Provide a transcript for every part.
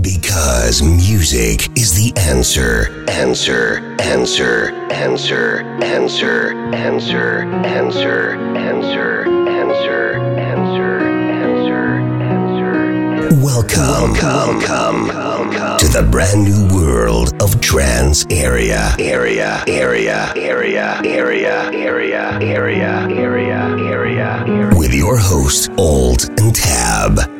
Because music is the answer. Answer, answer, answer, answer, answer, answer, answer, answer, answer, answer, answer. Welcome, come, to the brand new world of trance area, area, area, area, area, area, area, area, area, with your host, Alt and Tab.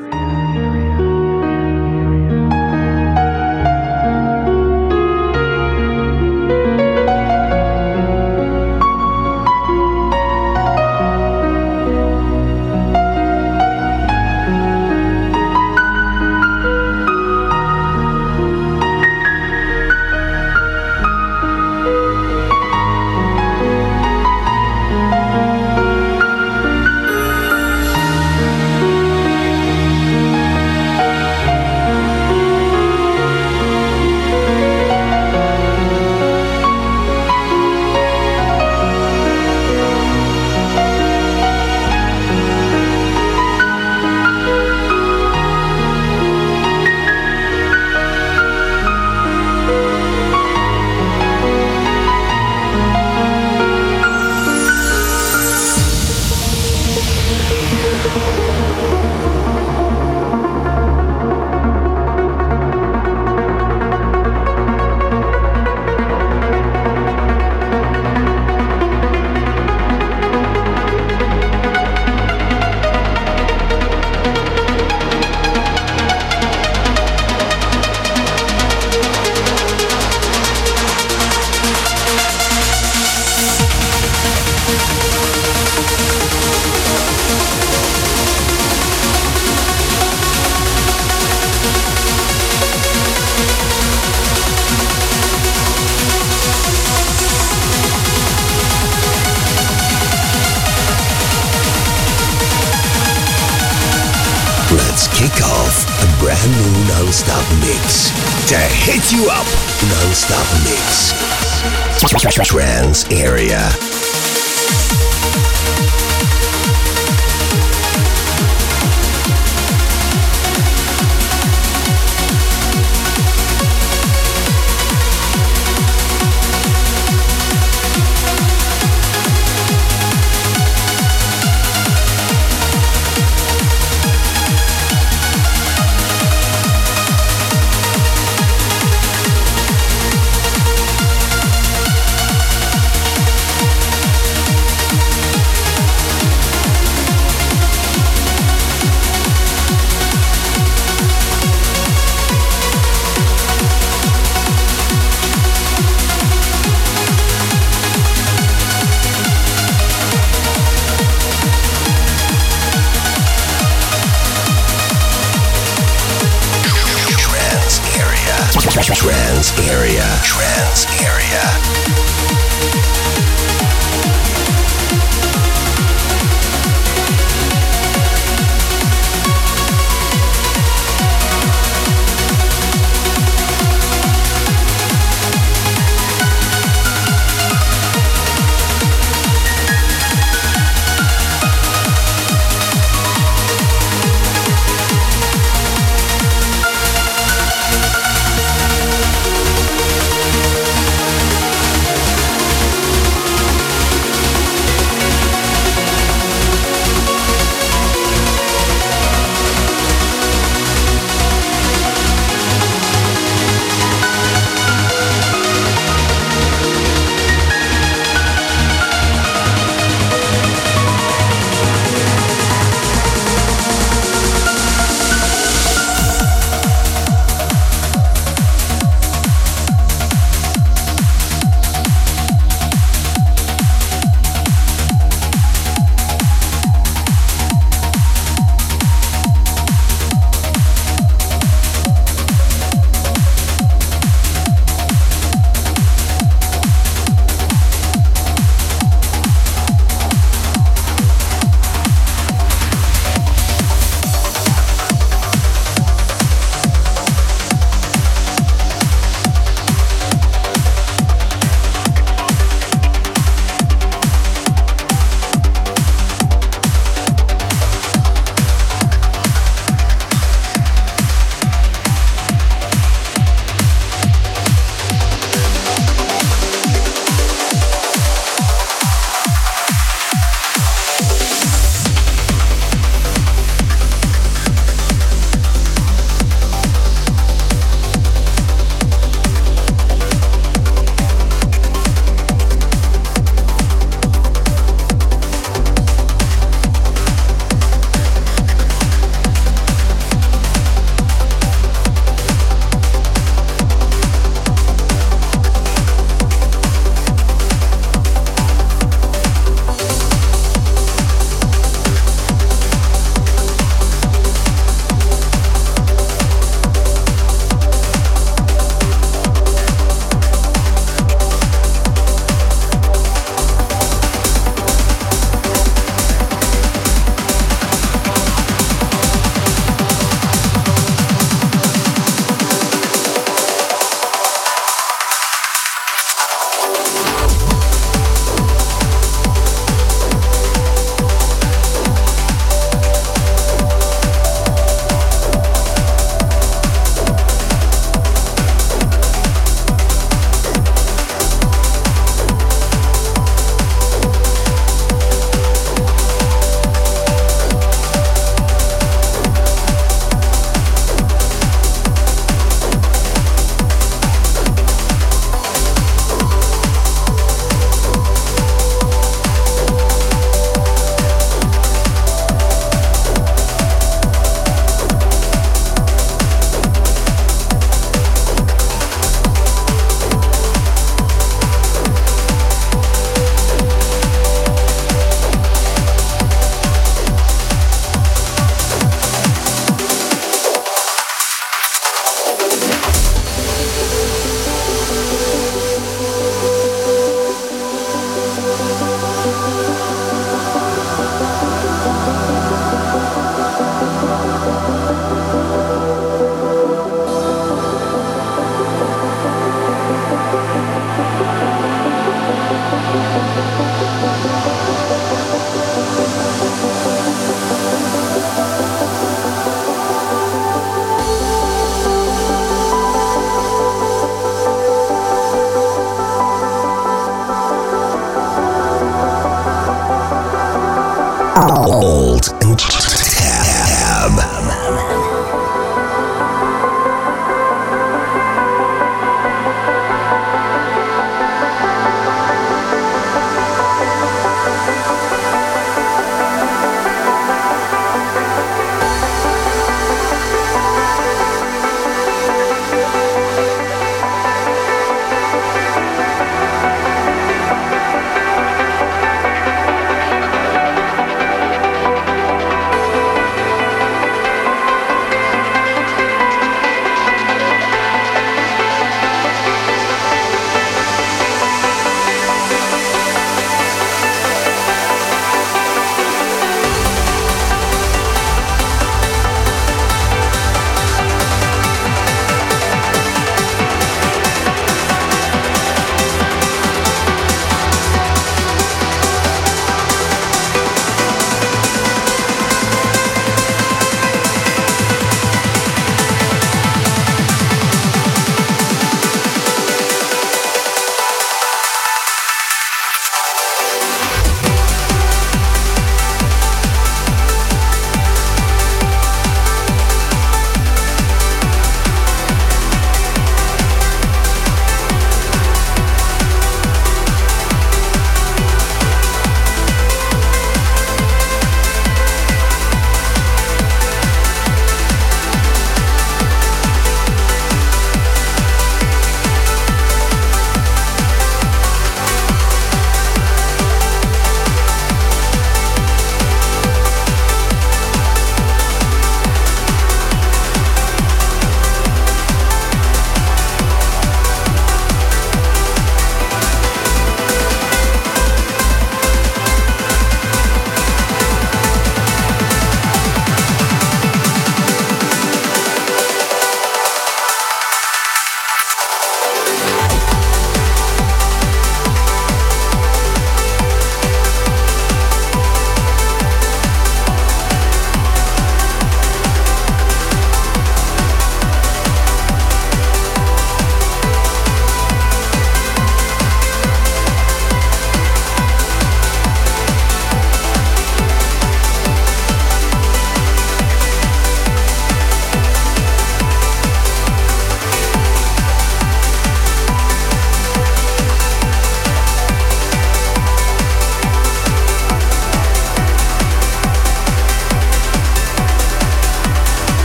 Old.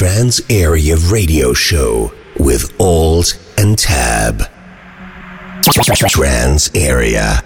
Trance Area Radio Show with Alt and Tab. Trance Area.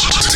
World.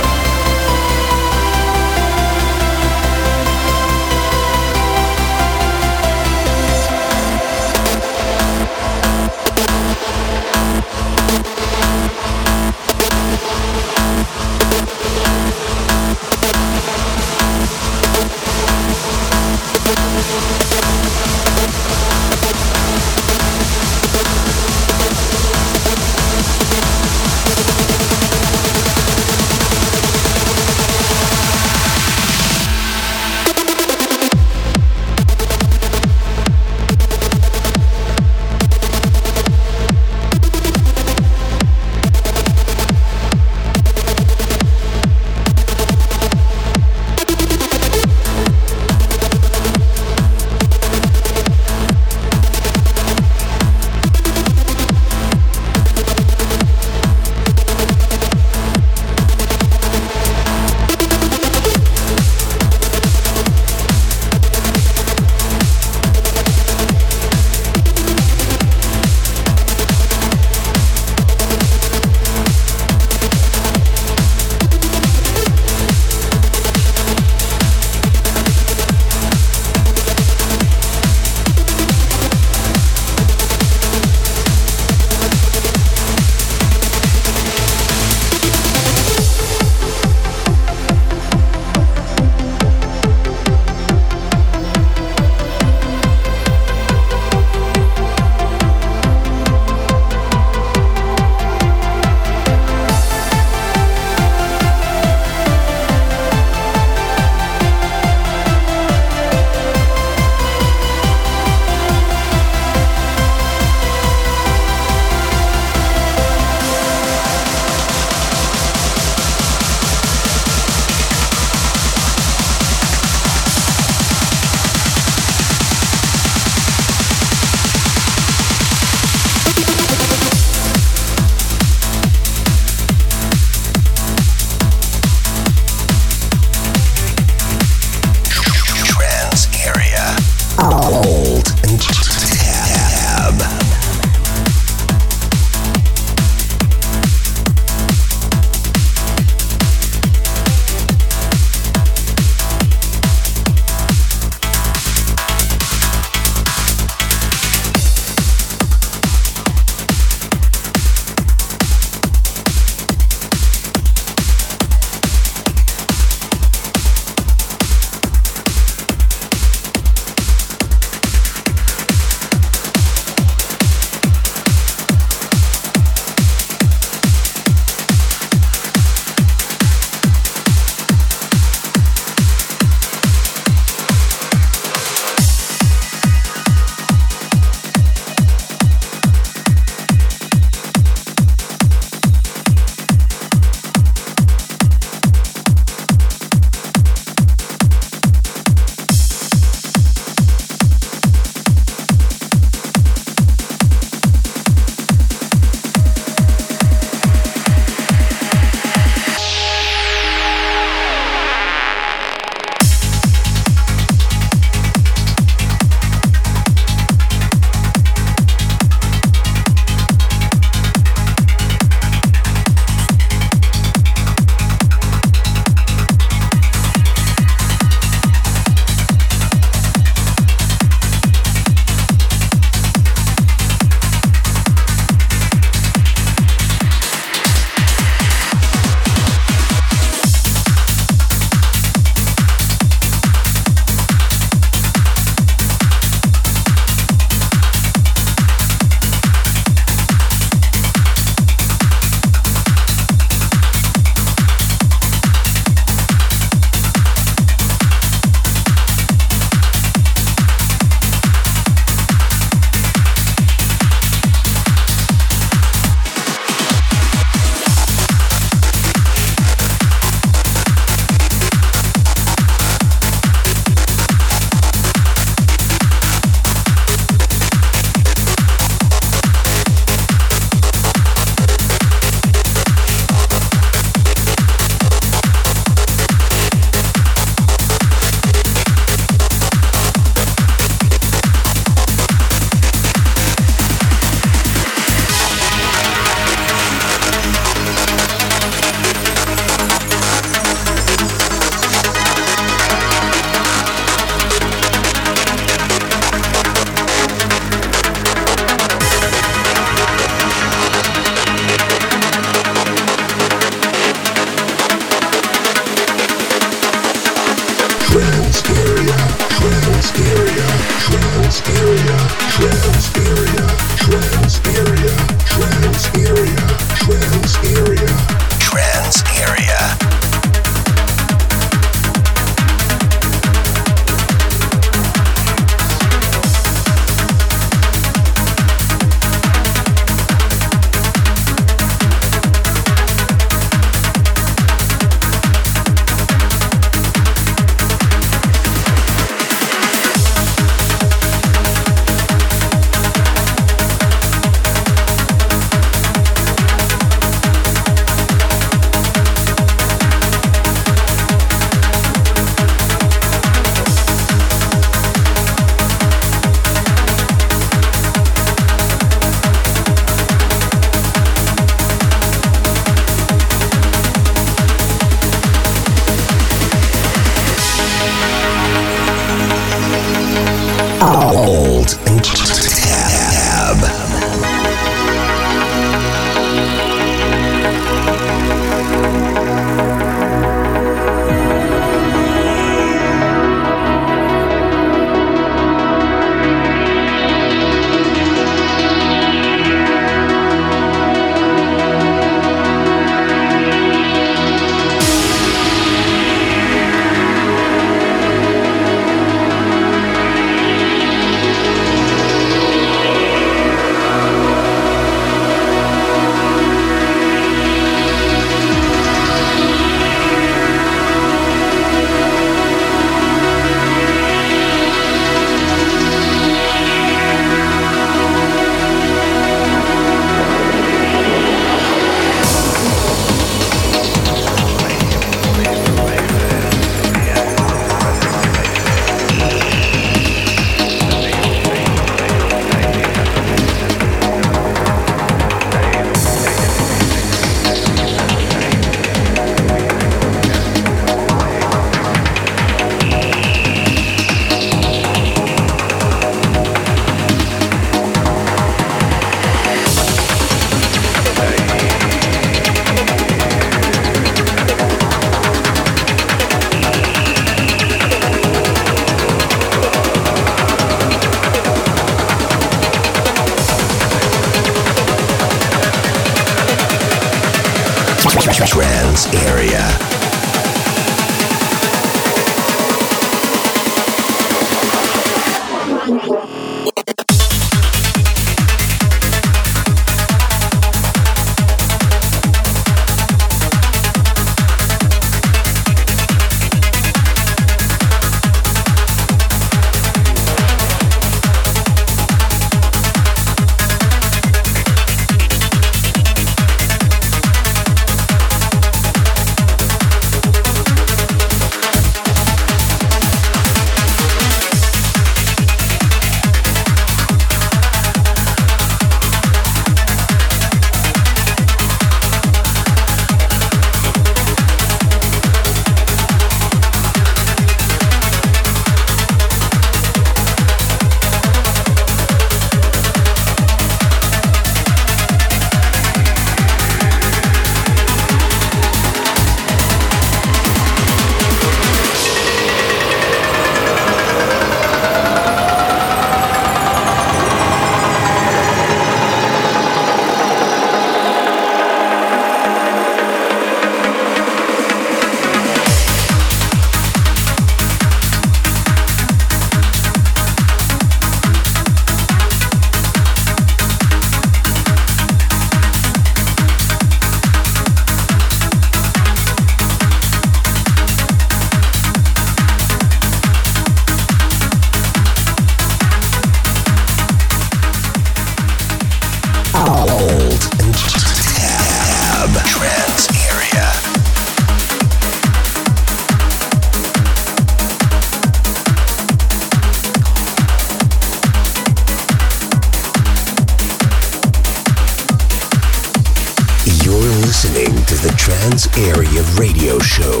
is the Trance Area Radio Show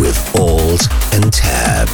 with Alt and Tab.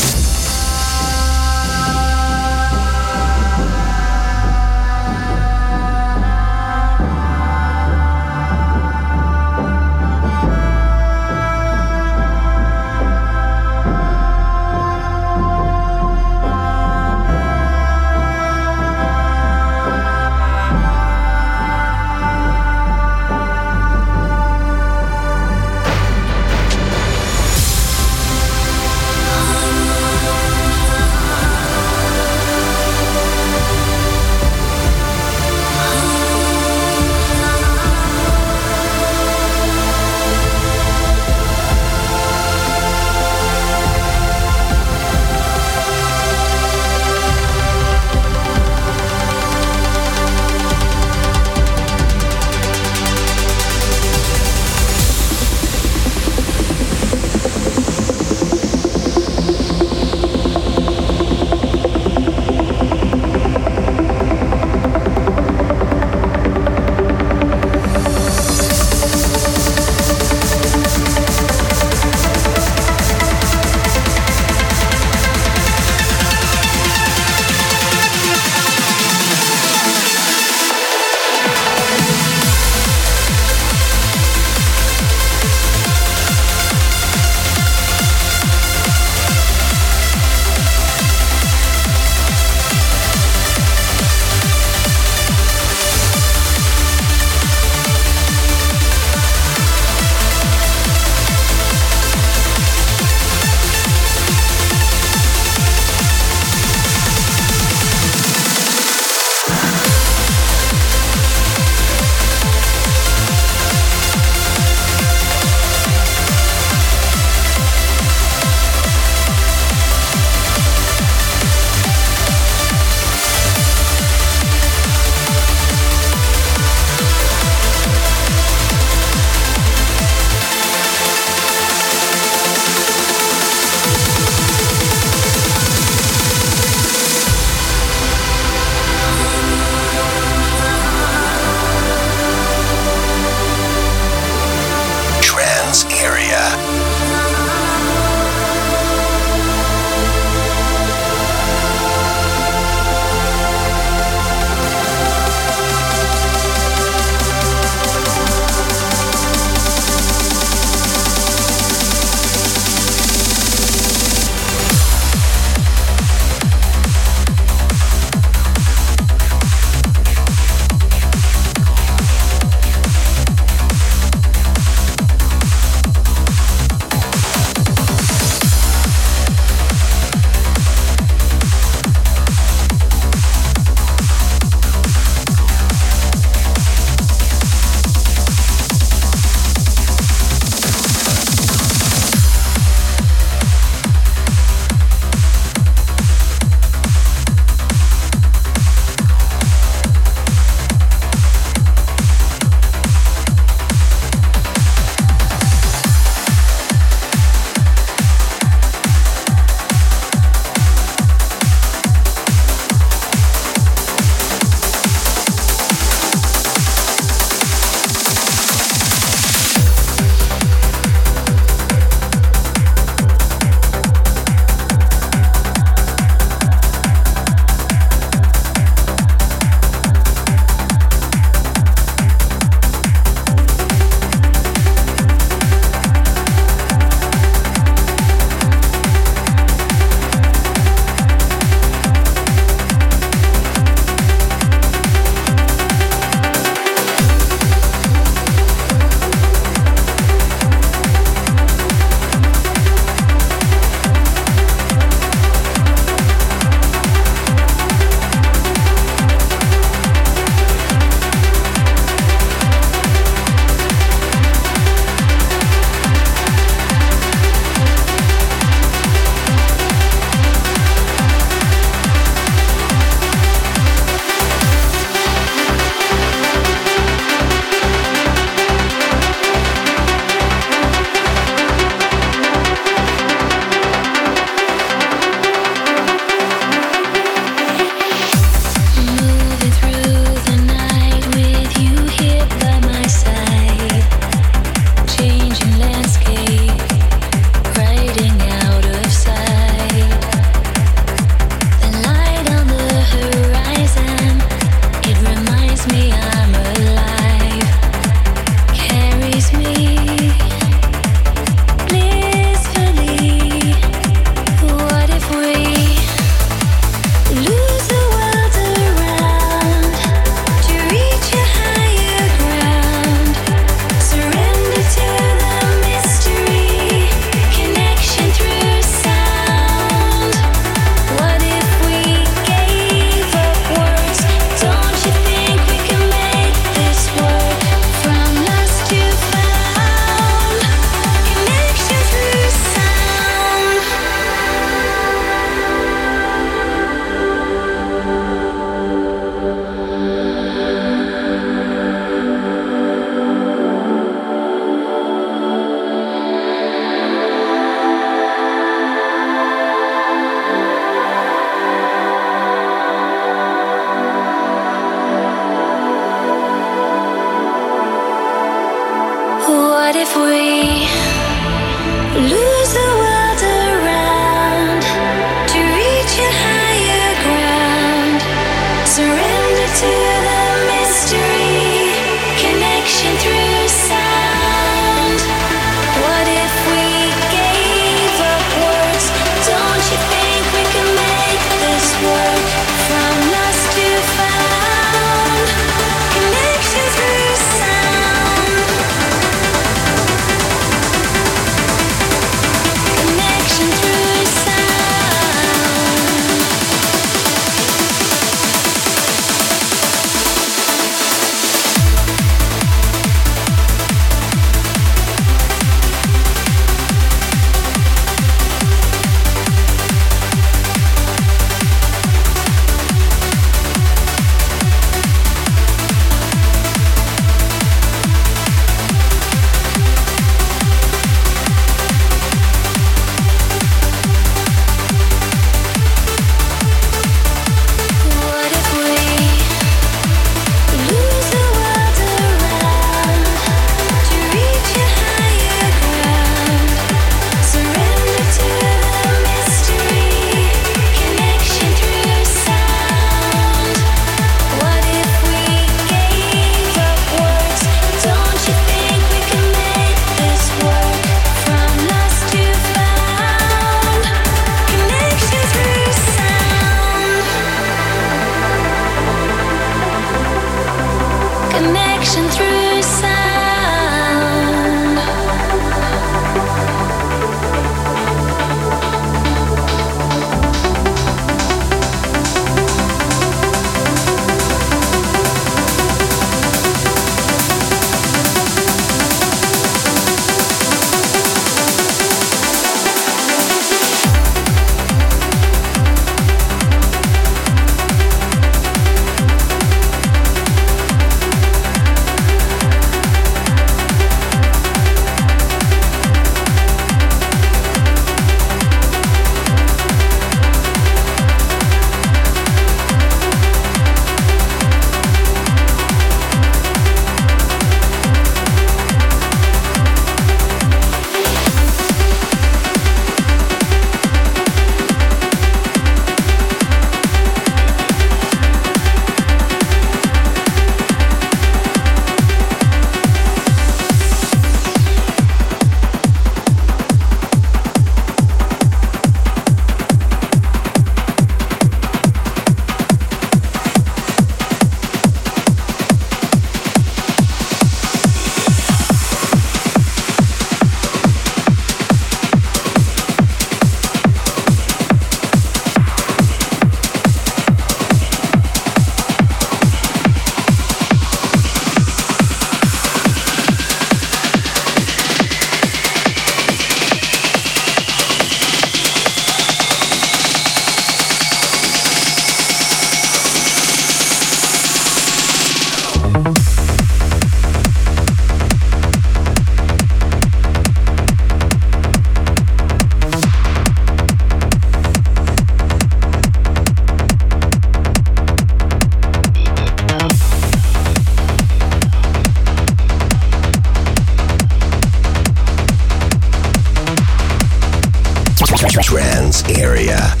Trance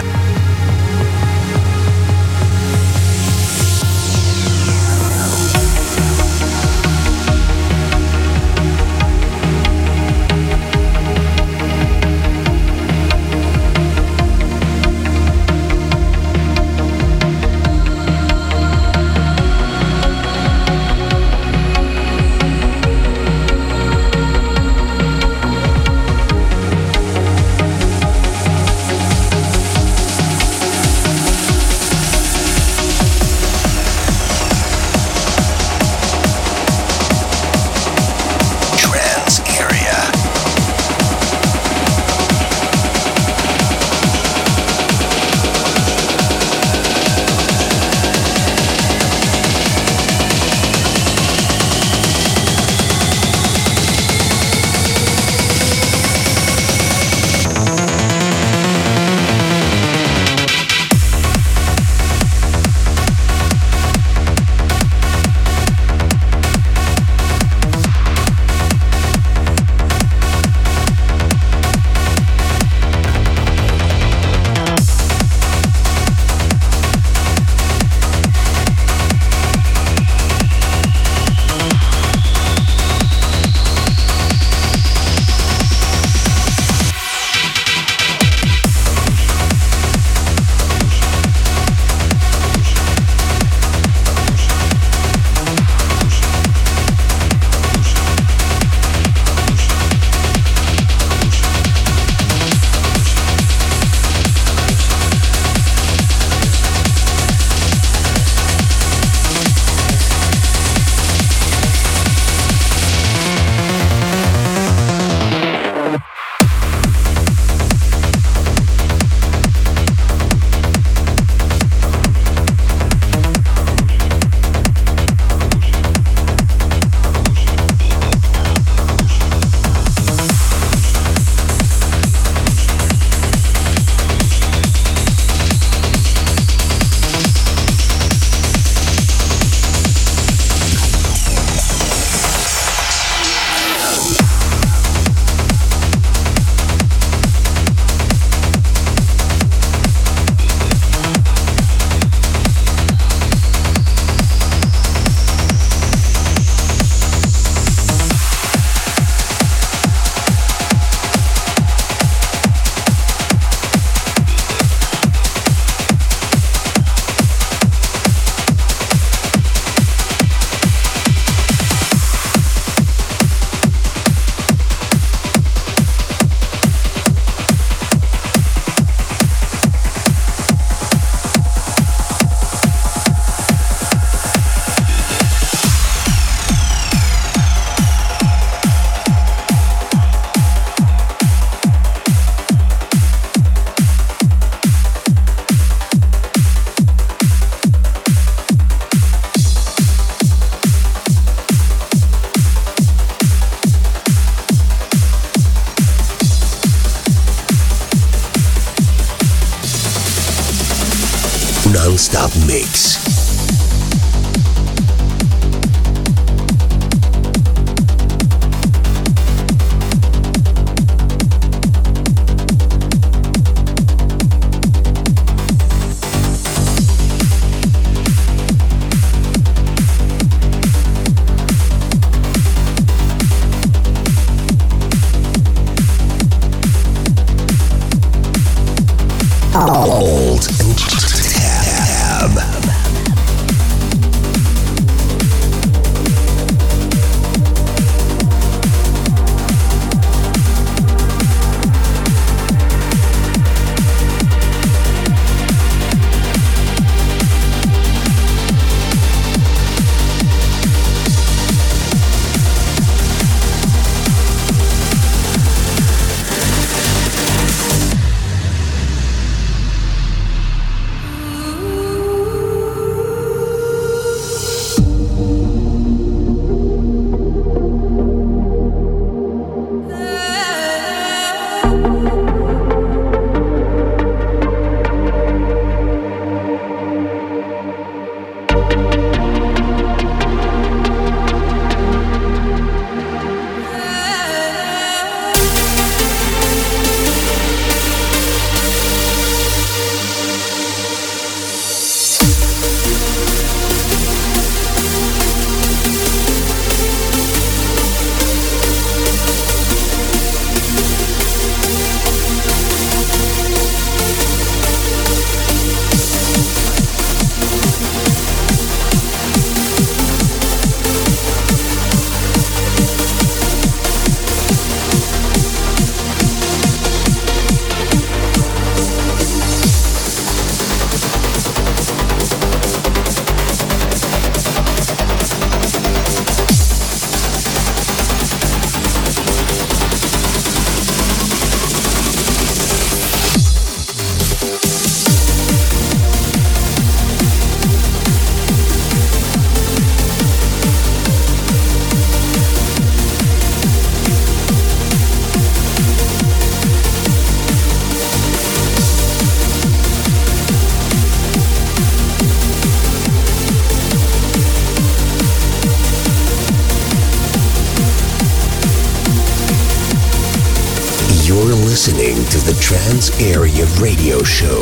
Area Radio Show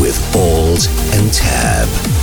with Alt and Tab.